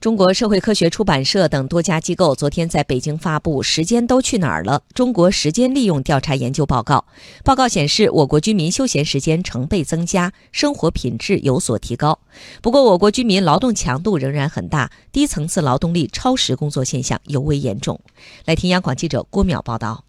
中国社会科学出版社等多家机构昨天在北京发布《时间都去哪儿了？中国时间利用调查研究报告》。报告显示，我国居民休闲时间成倍增加，生活品质有所提高。不过，我国居民劳动强度仍然很大，低层次劳动力超时工作现象尤为严重。来听央广记者郭淼报道。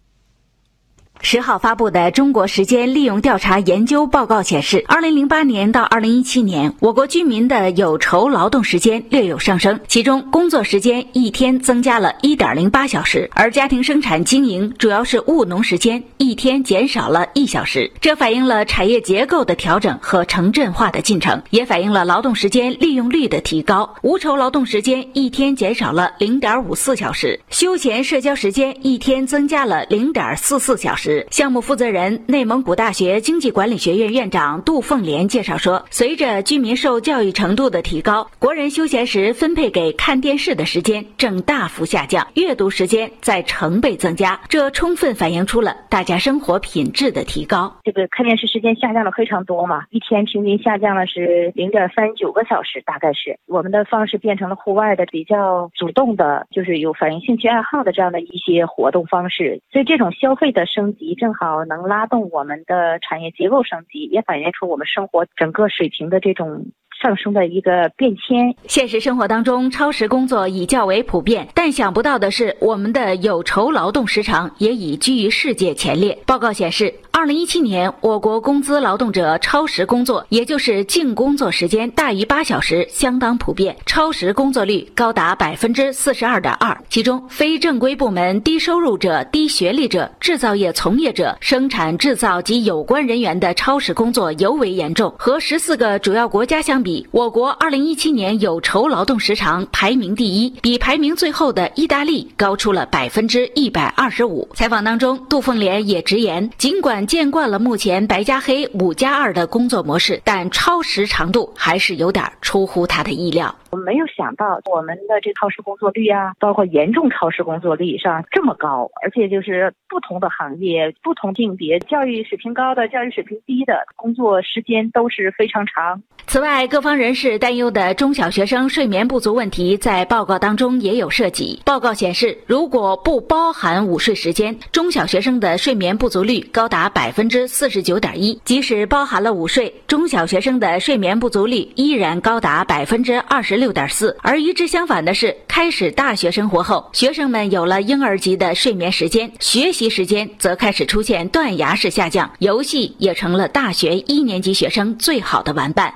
十号发布的中国时间利用调查研究报告显示，二零零八年到二零一七年，我国居民的有酬劳动时间略有上升，其中工作时间一天增加了一点零八小时，而家庭生产经营主要是务农时间一天减少了一小时。这反映了产业结构的调整和城镇化的进程，也反映了劳动时间利用率的提高。无酬劳动时间一天减少了零点五四小时，休闲社交时间一天增加了零点四四小时。项目负责人、内蒙古大学经济管理学院院长杜凤莲介绍说，随着居民受教育程度的提高，国人休闲时分配给看电视的时间正大幅下降，阅读时间在成倍增加，这充分反映出了大家生活品质的提高。这个看电视时间下降了非常多嘛，一天平均下降了是零点三九个小时，大概是我们的方式变成了户外的比较主动的，就是有反映兴趣爱好的这样的一些活动方式，所以这种消费的升级。正好能拉动我们的产业结构升级，也反映出我们生活整个水平的这种。上升的一个变迁。现实生活当中，超时工作已较为普遍，但想不到的是，我们的有酬劳动时长也已居于世界前列。报告显示，二零一七年我国工资劳动者超时工作，也就是净工作时间大于八小时，相当普遍，超时工作率高达百分之四十二点二。其中，非正规部门、低收入者、低学历者、制造业从业者、生产制造及有关人员的超时工作尤为严重。和十四个主要国家相比。我国2017年有酬劳动时长排名第一，比排名最后的意大利高出了百分之一百二十五。采访当中，杜凤莲也直言，尽管见惯了目前白加黑、五加二的工作模式，但超时长度还是有点出乎他的意料。我没有想到我们的这超时工作率啊，包括严重超时工作率上这么高，而且就是不同的行业、不同性别、教育水平高的、教育水平低的，工作时间都是非常长。此外，各方人士担忧的中小学生睡眠不足问题在报告当中也有涉及。报告显示，如果不包含午睡时间，中小学生的睡眠不足率高达百分之四十九点一；即使包含了午睡，中小学生的睡眠不足率依然高达百分之二十六点四。而与之相反的是，开始大学生活后，学生们有了婴儿级的睡眠时间，学习时间则开始出现断崖式下降，游戏也成了大学一年级学生最好的玩伴。